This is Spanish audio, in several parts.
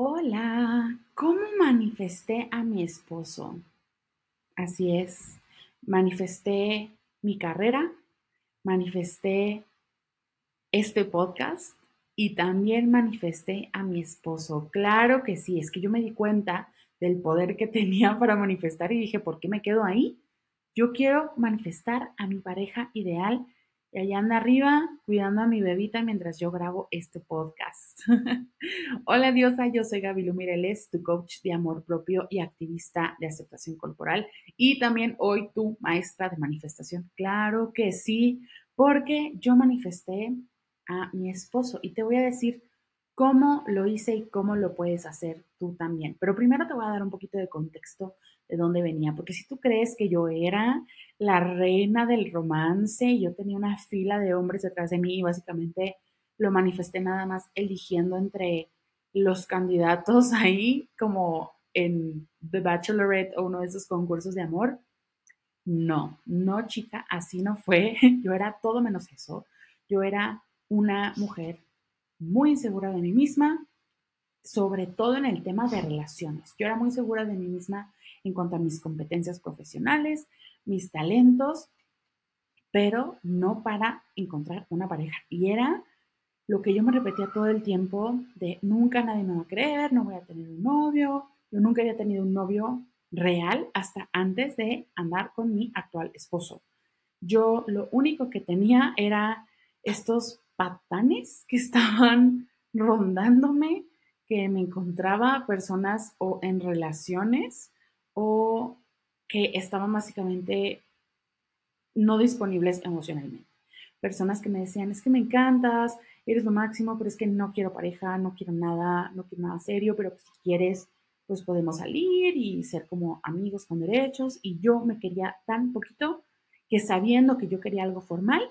Hola, ¿cómo manifesté a mi esposo? Así es, manifesté mi carrera, manifesté este podcast y también manifesté a mi esposo. Claro que sí, es que yo me di cuenta del poder que tenía para manifestar y dije, ¿por qué me quedo ahí? Yo quiero manifestar a mi pareja ideal y allá anda arriba cuidando a mi bebita mientras yo grabo este podcast. Hola diosa, yo soy Gaby Mireles, tu coach de amor propio y activista de aceptación corporal y también hoy tu maestra de manifestación. Claro que sí, porque yo manifesté a mi esposo y te voy a decir cómo lo hice y cómo lo puedes hacer tú también. Pero primero te voy a dar un poquito de contexto de dónde venía, porque si tú crees que yo era la reina del romance y yo tenía una fila de hombres detrás de mí y básicamente lo manifesté nada más eligiendo entre los candidatos ahí como en The Bachelorette o uno de esos concursos de amor. No, no chica, así no fue. Yo era todo menos eso. Yo era una mujer muy insegura de mí misma, sobre todo en el tema de relaciones. Yo era muy segura de mí misma en cuanto a mis competencias profesionales, mis talentos, pero no para encontrar una pareja. Y era lo que yo me repetía todo el tiempo de nunca nadie me va a creer, no voy a tener un novio. Yo nunca había tenido un novio real hasta antes de andar con mi actual esposo. Yo lo único que tenía era estos patanes que estaban rondándome, que me encontraba personas o en relaciones o que estaban básicamente no disponibles emocionalmente. Personas que me decían, es que me encantas, eres lo máximo, pero es que no quiero pareja, no quiero nada, no quiero nada serio, pero si quieres, pues podemos salir y ser como amigos con derechos. Y yo me quería tan poquito que sabiendo que yo quería algo formal,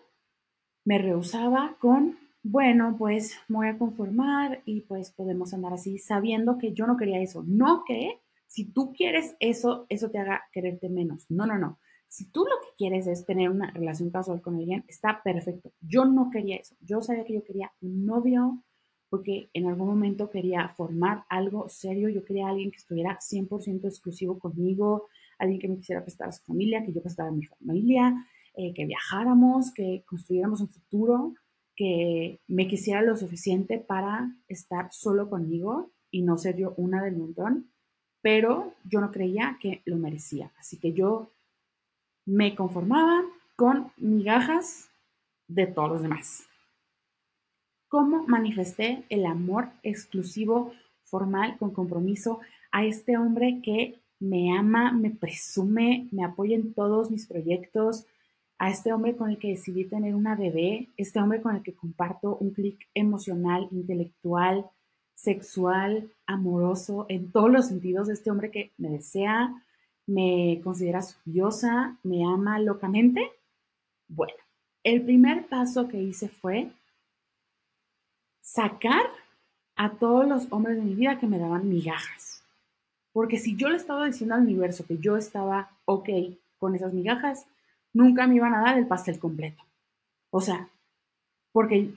me rehusaba con, bueno, pues me voy a conformar y pues podemos andar así, sabiendo que yo no quería eso. No que si tú quieres eso, eso te haga quererte menos. No, no, no. Si tú lo que quieres es tener una relación casual con alguien, está perfecto. Yo no quería eso. Yo sabía que yo quería un novio porque en algún momento quería formar algo serio. Yo quería alguien que estuviera 100% exclusivo conmigo, alguien que me quisiera prestar a su familia, que yo prestara a mi familia, eh, que viajáramos, que construyéramos un futuro, que me quisiera lo suficiente para estar solo conmigo y no ser yo una del montón, pero yo no creía que lo merecía. Así que yo me conformaba con migajas de todos los demás. ¿Cómo manifesté el amor exclusivo, formal, con compromiso a este hombre que me ama, me presume, me apoya en todos mis proyectos, a este hombre con el que decidí tener una bebé, este hombre con el que comparto un clic emocional, intelectual, sexual, amoroso, en todos los sentidos, este hombre que me desea, me considera su diosa, me ama locamente. Bueno, el primer paso que hice fue sacar a todos los hombres de mi vida que me daban migajas. Porque si yo le estaba diciendo al universo que yo estaba ok con esas migajas, nunca me iban a dar el pastel completo. O sea, porque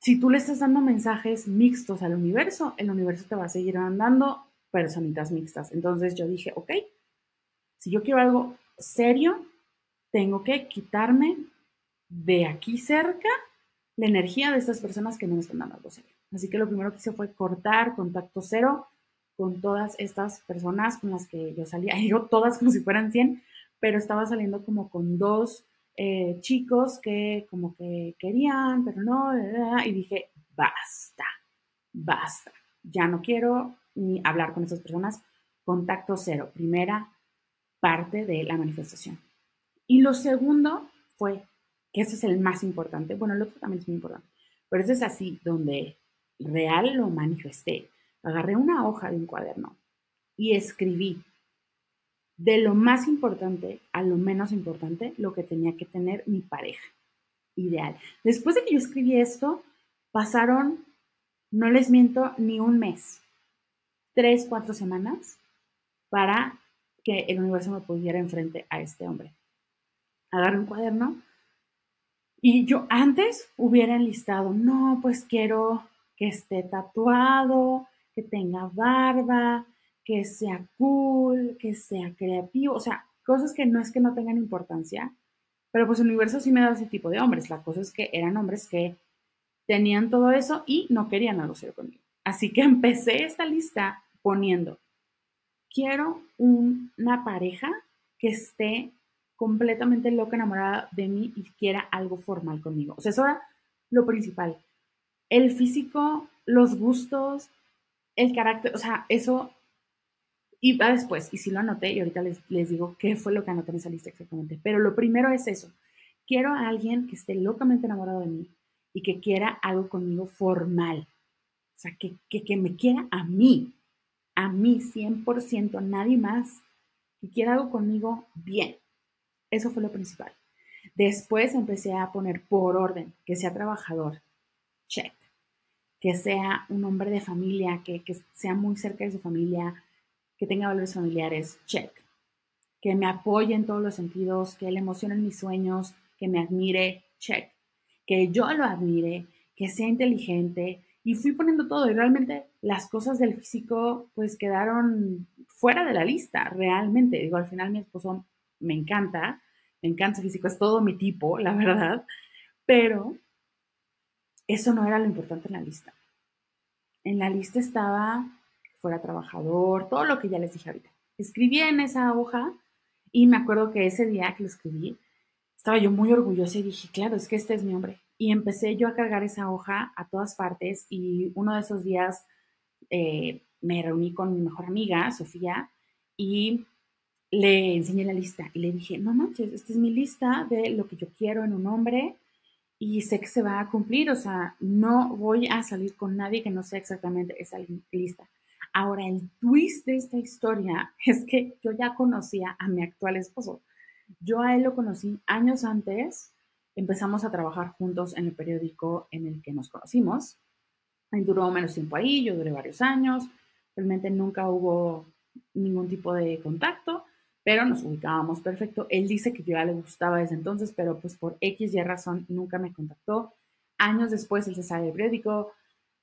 si tú le estás dando mensajes mixtos al universo, el universo te va a seguir mandando personitas mixtas. Entonces yo dije, ok, si yo quiero algo serio, tengo que quitarme de aquí cerca la energía de estas personas que no me están dando algo serio. Así que lo primero que hice fue cortar contacto cero con todas estas personas con las que yo salía, digo todas como si fueran 100, pero estaba saliendo como con dos eh, chicos que como que querían, pero no, y dije, basta, basta, ya no quiero ni hablar con esas personas, contacto cero, primera parte de la manifestación. Y lo segundo fue, que ese es el más importante, bueno, el otro también es muy importante, pero ese es así, donde real lo manifesté. Agarré una hoja de un cuaderno y escribí de lo más importante a lo menos importante, lo que tenía que tener mi pareja ideal. Después de que yo escribí esto, pasaron, no les miento, ni un mes, tres, cuatro semanas para que el universo me pudiera enfrente a este hombre. Agarré un cuaderno y yo antes hubiera enlistado, no, pues quiero que esté tatuado, que tenga barba, que sea cool, que sea creativo, o sea, cosas que no es que no tengan importancia, pero pues el universo sí me da ese tipo de hombres. La cosa es que eran hombres que tenían todo eso y no querían serio conmigo. Así que empecé esta lista poniendo, quiero una pareja que esté completamente loca, enamorada de mí y quiera algo formal conmigo. O sea, eso era lo principal. El físico, los gustos, el carácter, o sea, eso y va después, y si lo anoté, y ahorita les, les digo qué fue lo que anoté en esa lista exactamente. Pero lo primero es eso. Quiero a alguien que esté locamente enamorado de mí y que quiera algo conmigo formal. O sea, que, que, que me quiera a mí, a mí 100%, nadie más, que quiera algo conmigo bien. Eso fue lo principal. Después empecé a poner por orden, que sea trabajador, check. Que sea un hombre de familia, que, que sea muy cerca de su familia, que tenga valores familiares, check. Que me apoye en todos los sentidos, que le emocionen mis sueños, que me admire, check. Que yo lo admire, que sea inteligente. Y fui poniendo todo y realmente las cosas del físico pues quedaron fuera de la lista, realmente. Digo, al final mi esposo me encanta, me encanta su físico, es todo mi tipo, la verdad. Pero eso no era lo importante en la lista. En la lista estaba fuera trabajador, todo lo que ya les dije ahorita. Escribí en esa hoja y me acuerdo que ese día que lo escribí, estaba yo muy orgullosa y dije, claro, es que este es mi hombre. Y empecé yo a cargar esa hoja a todas partes y uno de esos días eh, me reuní con mi mejor amiga, Sofía, y le enseñé la lista y le dije, no manches, esta es mi lista de lo que yo quiero en un hombre y sé que se va a cumplir, o sea, no voy a salir con nadie que no sea exactamente esa lista. Ahora, el twist de esta historia es que yo ya conocía a mi actual esposo. Yo a él lo conocí años antes, empezamos a trabajar juntos en el periódico en el que nos conocimos. Él duró menos tiempo ahí, yo duré varios años, realmente nunca hubo ningún tipo de contacto, pero nos ubicábamos perfecto. Él dice que yo ya le gustaba desde entonces, pero pues por X y razón nunca me contactó. Años después él se sale del periódico,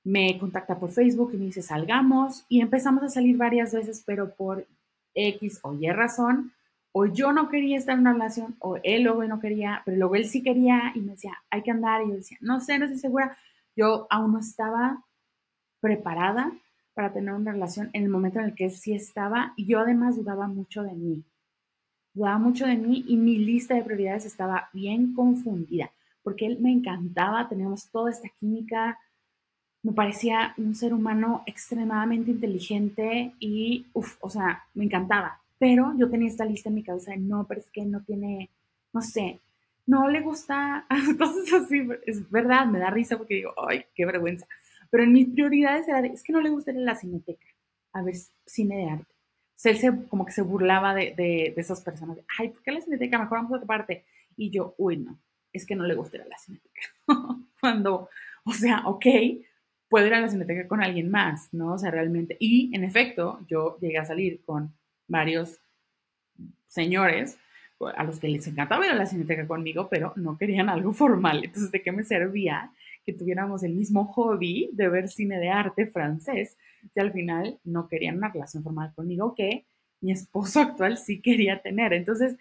me contacta por Facebook y me dice salgamos y empezamos a salir varias veces, pero por X o Y razón, o yo no quería estar en una relación, o él luego no quería, pero luego él sí quería y me decía, hay que andar, y yo decía, no sé, no estoy segura. Yo aún no estaba preparada para tener una relación en el momento en el que sí estaba, y yo además dudaba mucho de mí. Dudaba mucho de mí y mi lista de prioridades estaba bien confundida, porque él me encantaba, teníamos toda esta química, me parecía un ser humano extremadamente inteligente y, uff, o sea, me encantaba. Pero yo tenía esta lista en mi cabeza de no, pero es que no tiene, no sé, no le gusta cosas así. Es verdad, me da risa porque digo, ay, qué vergüenza. Pero en mis prioridades era de, es que no le gusta ir a la cineteca, a ver cine de arte. O sea, él se, como que se burlaba de, de, de esas personas. Ay, ¿por qué la cineteca? Mejor vamos a otra parte. Y yo, uy, no, es que no le gusta ir a la cineteca. Cuando, o sea, ok, puedo ir a la cineteca con alguien más, ¿no? O sea, realmente. Y en efecto, yo llegué a salir con varios señores a los que les encantaba ir a la cineteca conmigo, pero no querían algo formal. Entonces, ¿de qué me servía que tuviéramos el mismo hobby de ver cine de arte francés si al final no querían una relación formal conmigo que mi esposo actual sí quería tener? Entonces,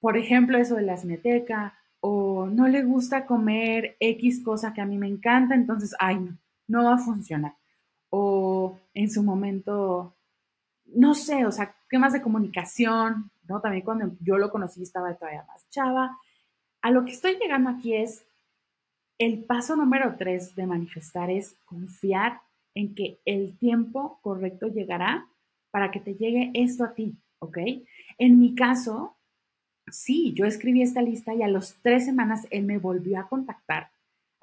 por ejemplo, eso de la cineteca, o no le gusta comer X cosa que a mí me encanta, entonces, ay, no, no va a funcionar. O en su momento, no sé, o sea, más de comunicación, ¿no? También cuando yo lo conocí estaba todavía más chava. A lo que estoy llegando aquí es, el paso número tres de manifestar es confiar en que el tiempo correcto llegará para que te llegue esto a ti, ¿ok? En mi caso, sí, yo escribí esta lista y a las tres semanas él me volvió a contactar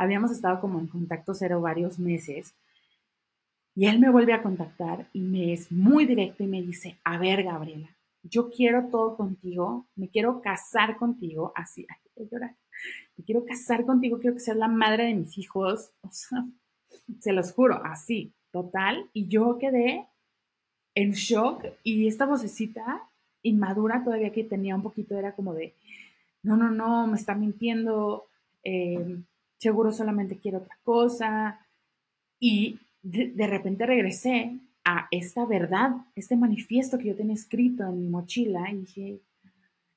habíamos estado como en contacto cero varios meses. Y él me vuelve a contactar y me es muy directo y me dice, a ver, Gabriela, yo quiero todo contigo, me quiero casar contigo, así, ay, llorar, me quiero casar contigo, quiero que seas la madre de mis hijos, o sea, se los juro, así, total. Y yo quedé en shock y esta vocecita inmadura todavía que tenía un poquito era como de, no, no, no, me está mintiendo, eh, seguro solamente quiero otra cosa. Y de, repente regresé a esta verdad, este manifiesto que yo tenía escrito en mi mochila y dije,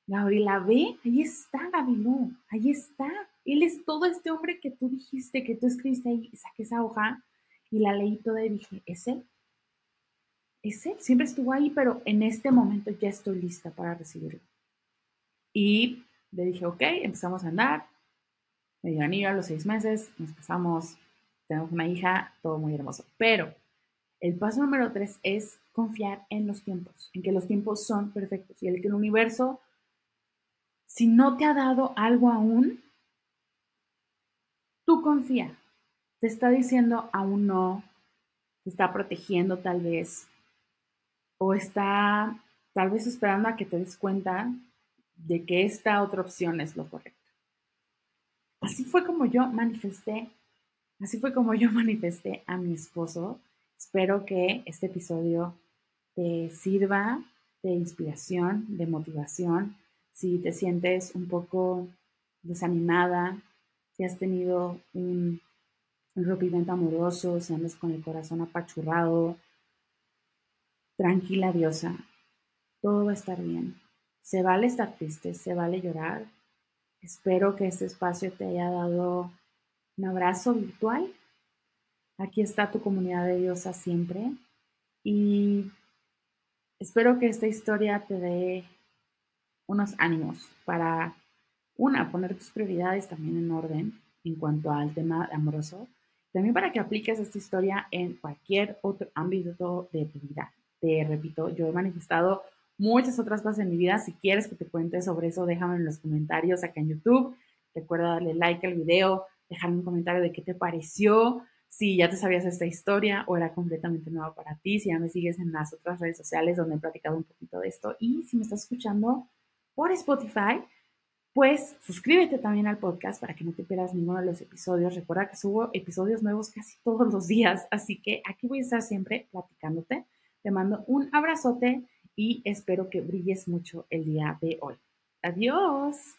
Gabriela, ve, ahí está Gabilú, ahí está. Él es todo este hombre que tú dijiste, que tú escribiste ahí, saqué esa hoja y la leí toda y dije, es él. Es él, siempre estuvo ahí, pero en este momento ya estoy lista para recibirlo. Y le dije, ok, empezamos a andar, me dio anillo a los seis meses, nos casamos, tenemos una hija, todo muy hermoso. Pero el paso número tres es confiar en los tiempos, en que los tiempos son perfectos y el que el universo, si no te ha dado algo aún, tú confía. Te está diciendo aún no, te está protegiendo tal vez, o está tal vez esperando a que te des cuenta de que esta otra opción es lo correcto. Así fue como yo manifesté, así fue como yo manifesté a mi esposo. Espero que este episodio te sirva de inspiración, de motivación. Si te sientes un poco desanimada, si has tenido un, rompimiento amoroso, si andas con el corazón apachurrado, tranquila diosa, todo va a estar bien. Se vale estar triste, se vale llorar. Espero que este espacio te haya dado un abrazo virtual. Aquí está tu comunidad de diosa siempre. Y espero que esta historia te dé unos ánimos para, una, poner tus prioridades también en orden en cuanto al tema amoroso. También para que apliques esta historia en cualquier otro ámbito de tu vida. Te repito, yo he manifestado muchas otras cosas en mi vida. Si quieres que te cuente sobre eso, déjame en los comentarios acá en YouTube. Recuerda darle like al video, dejarme un comentario de qué te pareció, si ya te sabías esta historia o era completamente nueva para ti, si ya me sigues en las otras redes sociales donde he platicado un poquito de esto y si me estás escuchando por Spotify, pues suscríbete también al podcast para que no te pierdas ninguno de los episodios. Recuerda que subo episodios nuevos casi todos los días, así que aquí voy a estar siempre platicándote. Te mando un abrazote y espero que brilles mucho el día de hoy. Adiós.